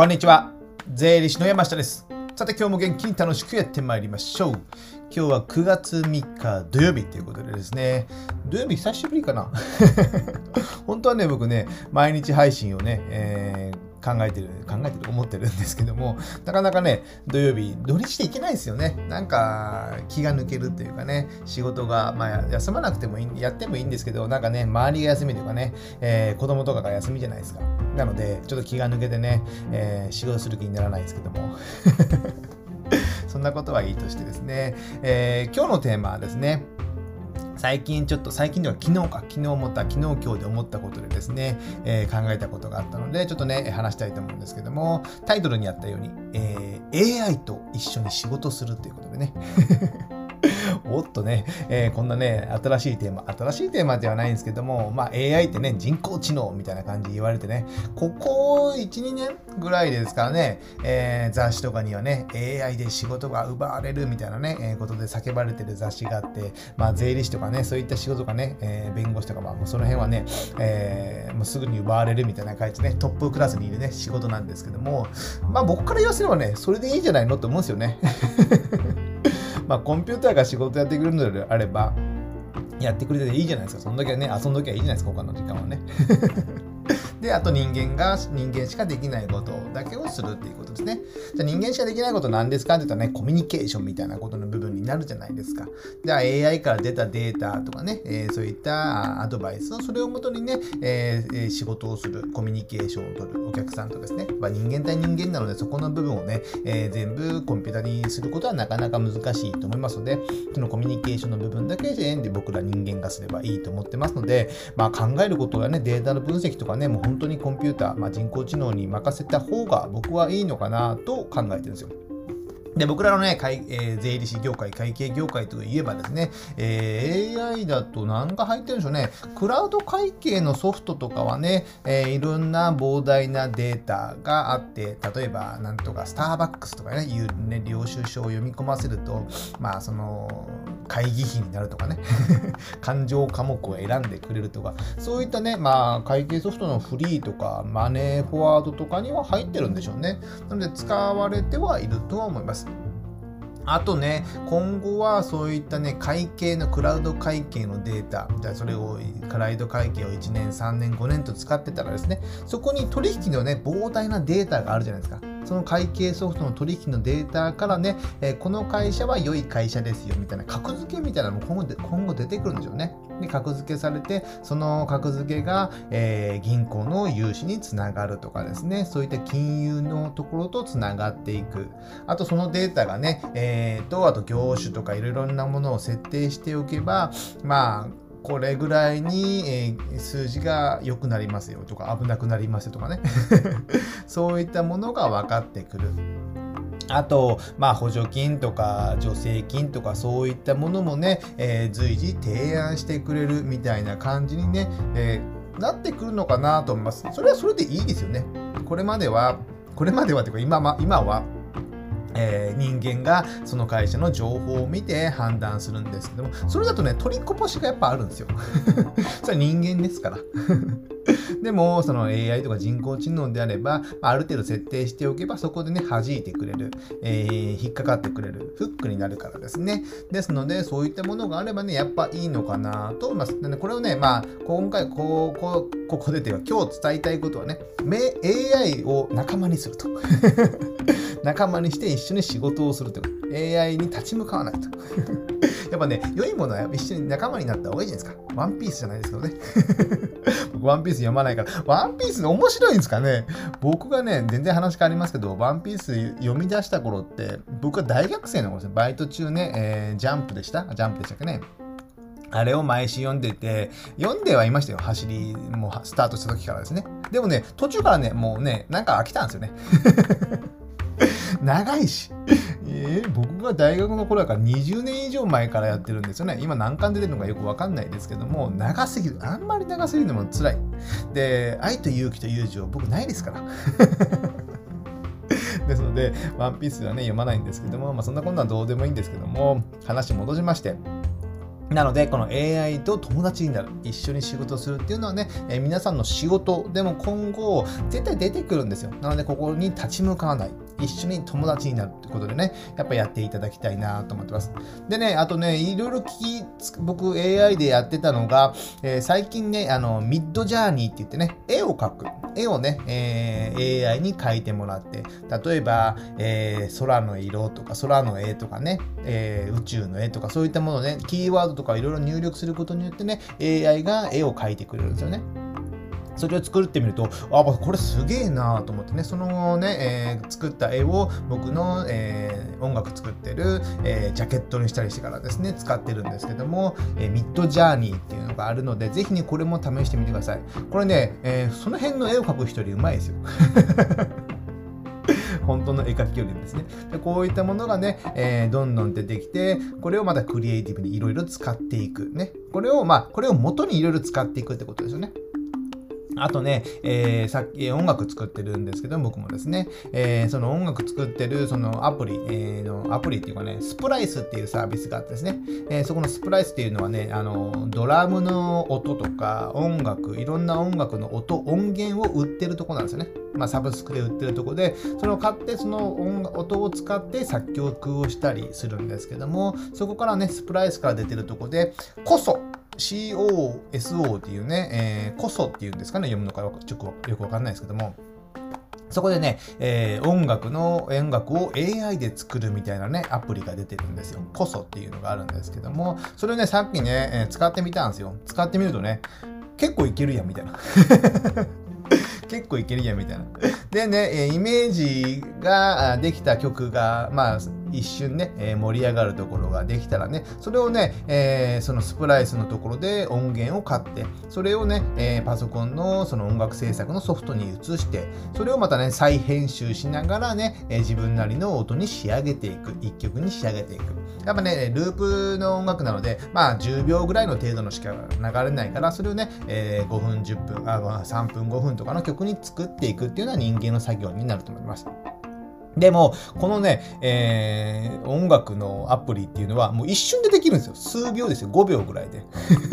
こんにちは。税理士の山下です。さて今日も元気に楽しくやってまいりましょう。今日は9月3日土曜日ということでですね、土曜日久しぶりかな 本当はね、僕ね、毎日配信をね、えー考えてる、考えてる、思ってるんですけども、なかなかね、土曜日、土日でいけないですよね。なんか、気が抜けるっていうかね、仕事が、まあ、休まなくてもいい、やってもいいんですけど、なんかね、周りが休みというかね、えー、子供とかが休みじゃないですか。なので、ちょっと気が抜けてね、えー、仕事する気にならないですけども。そんなことはいいとしてですね、えー、今日のテーマはですね、最近ちょっと最近では昨日か昨日思った昨日今日で思ったことでですね、えー、考えたことがあったのでちょっとね話したいと思うんですけどもタイトルにあったように、えー、AI と一緒に仕事するということでね。おっとね、えー、こんなね、新しいテーマ、新しいテーマではないんですけども、まあ AI ってね、人工知能みたいな感じ言われてね、ここ1、2年ぐらいですからね、えー、雑誌とかにはね、AI で仕事が奪われるみたいなね、えー、ことで叫ばれてる雑誌があって、まあ税理士とかね、そういった仕事がね、えー、弁護士とか、まあもうその辺はね、えー、もうすぐに奪われるみたいな感じでね、トップクラスにいるね、仕事なんですけども、まあ僕から言わせればね、それでいいんじゃないのと思うんですよね。まあ、コンピューターが仕事やってくれるのであれば、やってくれていいじゃないですか。そんだけね、遊んどきゃいいじゃないですか、他の時間はね。で、あと人間が、人間しかできないことだけをするっていうことですね。じゃあ人間しかできないこと何ですかって言ったらね、コミュニケーションみたいなことの部分になるじゃないですか。じゃあ AI から出たデータとかね、えー、そういったアドバイスを、それをもとにね、えー、仕事をする、コミュニケーションを取るお客さんとですね、まあ、人間対人間なので、そこの部分をね、えー、全部コンピュータにすることはなかなか難しいと思いますので、そのコミュニケーションの部分だけで僕ら人間がすればいいと思ってますので、まあ、考えることはね、データの分析とかね、もう本当にコンピューター、まあ、人工知能に任せた方が僕はいいのかかなと考えてるんですよ。で、僕らのね、会えー、税理士業界、会計業界といえばですね、えー、AI だと何が入ってるんでしょうね。クラウド会計のソフトとかはね、えー、いろんな膨大なデータがあって、例えば、なんとかスターバックスとかね、いうね、領収書を読み込ませると、まあ、その、会議費になるとかね、勘定科目を選んでくれるとか、そういったね、まあ、会計ソフトのフリーとか、マネーフォワードとかには入ってるんでしょうね。なので、使われてはいるとは思います。あとね、今後はそういったね、会計の、クラウド会計のデータ、じゃあそれを、クラウド会計を1年、3年、5年と使ってたらですね、そこに取引のね、膨大なデータがあるじゃないですか。その会計ソフトの取引のデータからね、え、この会社は良い会社ですよみたいな格付けみたいなのも今後で今後出てくるんでしょうね。で、格付けされて、その格付けが、えー、銀行の融資につながるとかですね、そういった金融のところとつながっていく。あとそのデータがね、えー、と、あと業種とかいろいろなものを設定しておけば、まあ、これぐらいに、えー、数字が良くなりますよとか危なくなりますよとかね そういったものが分かってくる。あと、まあ、補助金とか助成金とかそういったものもね、えー、随時提案してくれるみたいな感じにね、えー、なってくるのかなと思います。それはそれでいいですよね。これまでは、これまではというか今今は、えー、人間がその会社の情報を見て判断するんですけども、それだとね、取りこぼしがやっぱあるんですよ。それは人間ですから。でも、その AI とか人工知能であれば、ある程度設定しておけば、そこでね、弾いてくれる、えー、引っかかってくれる、フックになるからですね。ですので、そういったものがあればね、やっぱいいのかなと思います。でね、これをね、まあ、今回、こう、こう、ここでというか、今日伝えたいことはね、AI を仲間にすると。仲間にして一緒に仕事をするという AI に立ち向かわないと。やっぱね、良いものは一緒に仲間になった方がいいじゃないですか。ワンピースじゃないですけどね。僕、ワンピース読まないから。ワンピース面白いんですかね僕がね、全然話変わりますけど、ワンピース読み出した頃って、僕は大学生の頃ですね。バイト中ね、えー、ジャンプでしたジャンプでしたっけね。あれを毎週読んでて、読んではいましたよ。走り、もうスタートした時からですね。でもね、途中からね、もうね、なんか飽きたんですよね。長いし。えー、僕が大学の頃だから20年以上前からやってるんですよね。今何巻出てるのかよくわかんないですけども、長すぎる。あんまり長すぎるのも辛い。で、愛と勇気と友情、僕ないですから。ですので、ワンピースはね、読まないんですけども、まあ、そんなことはどうでもいいんですけども、話戻しまして、なので、この AI と友達になる、一緒に仕事するっていうのはね、えー、皆さんの仕事でも今後、絶対出てくるんですよ。なので、ここに立ち向かわない。一緒に友達になるってことでね、やっぱやっていただきたいなと思ってます。でね、あとね、いろいろ聞き、僕 AI でやってたのが、えー、最近ね、あの、ミッドジャーニーって言ってね、絵を描く。絵をね、えー、AI に描いてもらって、例えば、えー、空の色とか、空の絵とかね、え宇宙の絵とか、そういったものね、キーワードとかいろいろ入力することによってね、AI が絵を描いてくれるんですよね。それを作ってみると、あ、これすげえなと思ってね、そのね、えー、作った絵を僕の、えー、音楽作ってる、えー、ジャケットにしたりしてからですね、使ってるんですけども、えミッドジャーニーっていうのがあるので、ぜひね、これも試してみてください。これね、えその辺の絵を描く人よりうまいですよ。本当の絵描きよりですね。でこういったものがね、えー、どんどん出てきて、これをまたクリエイティブにいろいろ使っていく。ね。これを、まあ、これを元にいろいろ使っていくってことですよね。あとね、えー、さっき音楽作ってるんですけど、僕もですね、えー、その音楽作ってるそのアプリ、えー、のアプリっていうかね、スプライスっていうサービスがあってですね、えー、そこのスプライスっていうのはね、あの、ドラムの音とか音楽、いろんな音楽の音、音源を売ってるとこなんですよね。まあ、サブスクで売ってるとこで、それを買って、その音を使って作曲をしたりするんですけども、そこからね、スプライスから出てるとこで、こそ、COSO っていうね、えー、こそっていうんですかね、読むのかちょっとよくわかんないですけども、そこでね、えー、音楽の音楽を AI で作るみたいなね、アプリが出てるんですよ。こそっていうのがあるんですけども、それをね、さっきね、えー、使ってみたんですよ。使ってみるとね、結構いけるやんみたいな。結構いけるやんみたいな。でね、イメージができた曲が、まあ、一瞬ね、え、盛り上がるところができたらね、それをね、えー、そのスプライスのところで音源を買って、それをね、えー、パソコンのその音楽制作のソフトに移して、それをまたね、再編集しながらね、え自分なりの音に仕上げていく、一曲に仕上げていく。やっぱね、ループの音楽なので、まあ10秒ぐらいの程度のしか流れないから、それをね、え5分、10分、あ3分、5分とかの曲に作っていくっていうのは人間の作業になると思います。でも、このね、えー、音楽のアプリっていうのはもう一瞬でできるんですよ。数秒ですよ。5秒ぐらいで。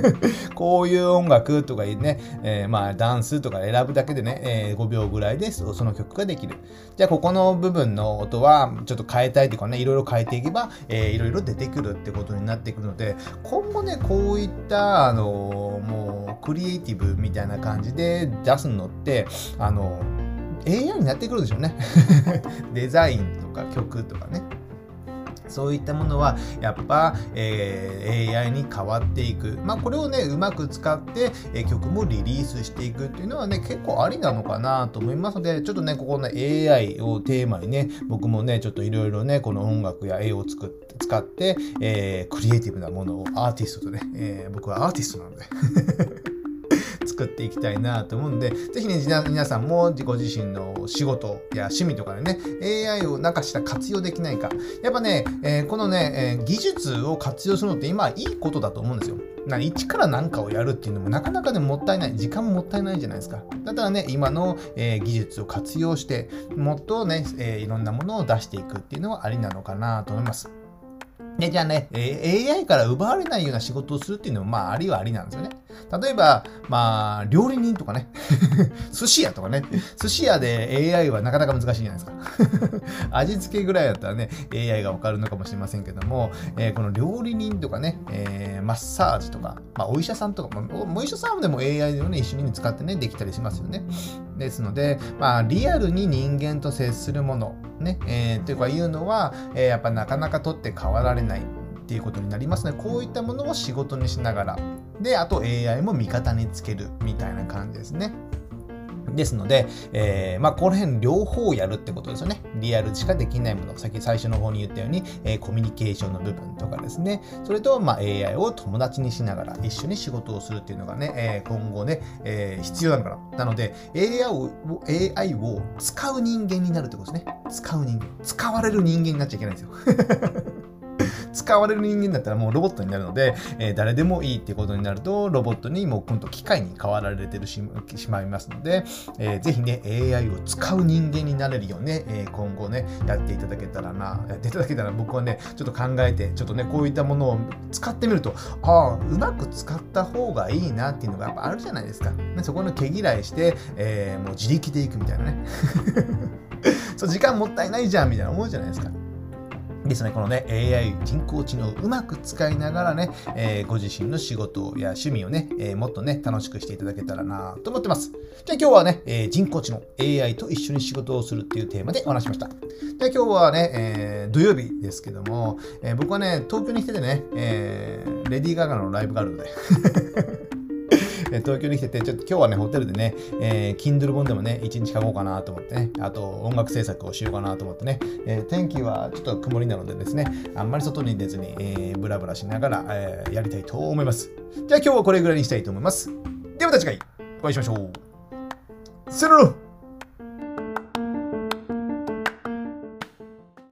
こういう音楽とかね、えー、まあダンスとか選ぶだけでね、えー、5秒ぐらいでその曲ができる。じゃあここの部分の音はちょっと変えたいとかね、いろいろ変えていけば、えー、いろいろ出てくるってことになってくるので、今後ね、こういった、あのもうクリエイティブみたいな感じで出すのって、あの AI になってくるでしょうね。デザインとか曲とかね。そういったものはやっぱ、えー、AI に変わっていく。まあこれをね、うまく使って、えー、曲もリリースしていくっていうのはね、結構ありなのかなと思います。ので、ちょっとね、ここの AI をテーマにね、僕もね、ちょっといろいろね、この音楽や絵を作って、使って、えー、クリエイティブなものをアーティストとね、え、僕はアーティストなので。作っていきたいなと思うんで、ぜひね、皆さんもご自身の仕事や趣味とかでね、AI をなんかした活用できないか。やっぱね、えー、このね、えー、技術を活用するのって今いいことだと思うんですよ。な一から何かをやるっていうのもなかなかね、もったいない。時間ももったいないじゃないですか。だったらね、今の、えー、技術を活用して、もっとね、えいろんなものを出していくっていうのはありなのかなと思います。じゃあね、AI から奪われないような仕事をするっていうのも、まあ、ありはありなんですよね。例えば、まあ、料理人とかね、寿司屋とかね、寿司屋で AI はなかなか難しいじゃないですか。味付けぐらいだったらね、AI がわかるのかもしれませんけども、えー、この料理人とかね、えー、マッサージとか、まあ、お医者さんとか、まあ、お医者さんでも AI をね、一緒に使ってね、できたりしますよね。ですので、まあ、リアルに人間と接するもの、ね、えー、というかいうのは、えー、やっぱなかなか取って変わられないっていうことになりますね、こういったものを仕事にしながら、で、あと AI も味方につけるみたいな感じですね。ですので、えー、まあ、この辺両方やるってことですよね。リアルしかできないもの。さっき最初の方に言ったように、えー、コミュニケーションの部分とかですね。それと、まあ、AI を友達にしながら一緒に仕事をするっていうのがね、えー、今後ね、え必要なのかな。なので、AI を AI を使う人間になるってことですね。使う人間。使われる人間になっちゃいけないんですよ。使われる人間だったらもうロボットになるので、えー、誰でもいいってことになると、ロボットにもう今度機械に変わられてるししまいますので、えー、ぜひね、AI を使う人間になれるようね、えー、今後ね、やっていただけたらな、やっていただけたら僕はね、ちょっと考えて、ちょっとね、こういったものを使ってみると、ああ、うまく使った方がいいなっていうのがやっぱあるじゃないですか。ね、そこの毛嫌いして、えー、もう自力でいくみたいなね。そう、時間もったいないじゃんみたいな思うじゃないですか。ですね、このね、AI、人工知能をうまく使いながらね、えー、ご自身の仕事や趣味をね、えー、もっとね、楽しくしていただけたらなと思ってます。じゃあ今日はね、えー、人工知能、AI と一緒に仕事をするっていうテーマでお話しました。じゃあ今日はね、え土曜日ですけども、え僕はね、東京に来ててね、えレディー・ガガのライブがあるので東京に来てて、ちょっと今日はね、ホテルでね、えー、Kindle 本でもね、一日書こうかなと思ってね、あと音楽制作をしようかなと思ってね、えー、天気はちょっと曇りなのでですね、あんまり外に出ずに、えー、ブラブラしながら、えー、やりたいと思います。じゃあ今日はこれぐらいにしたいと思います。ではまた次回お会いしましょう。さよなら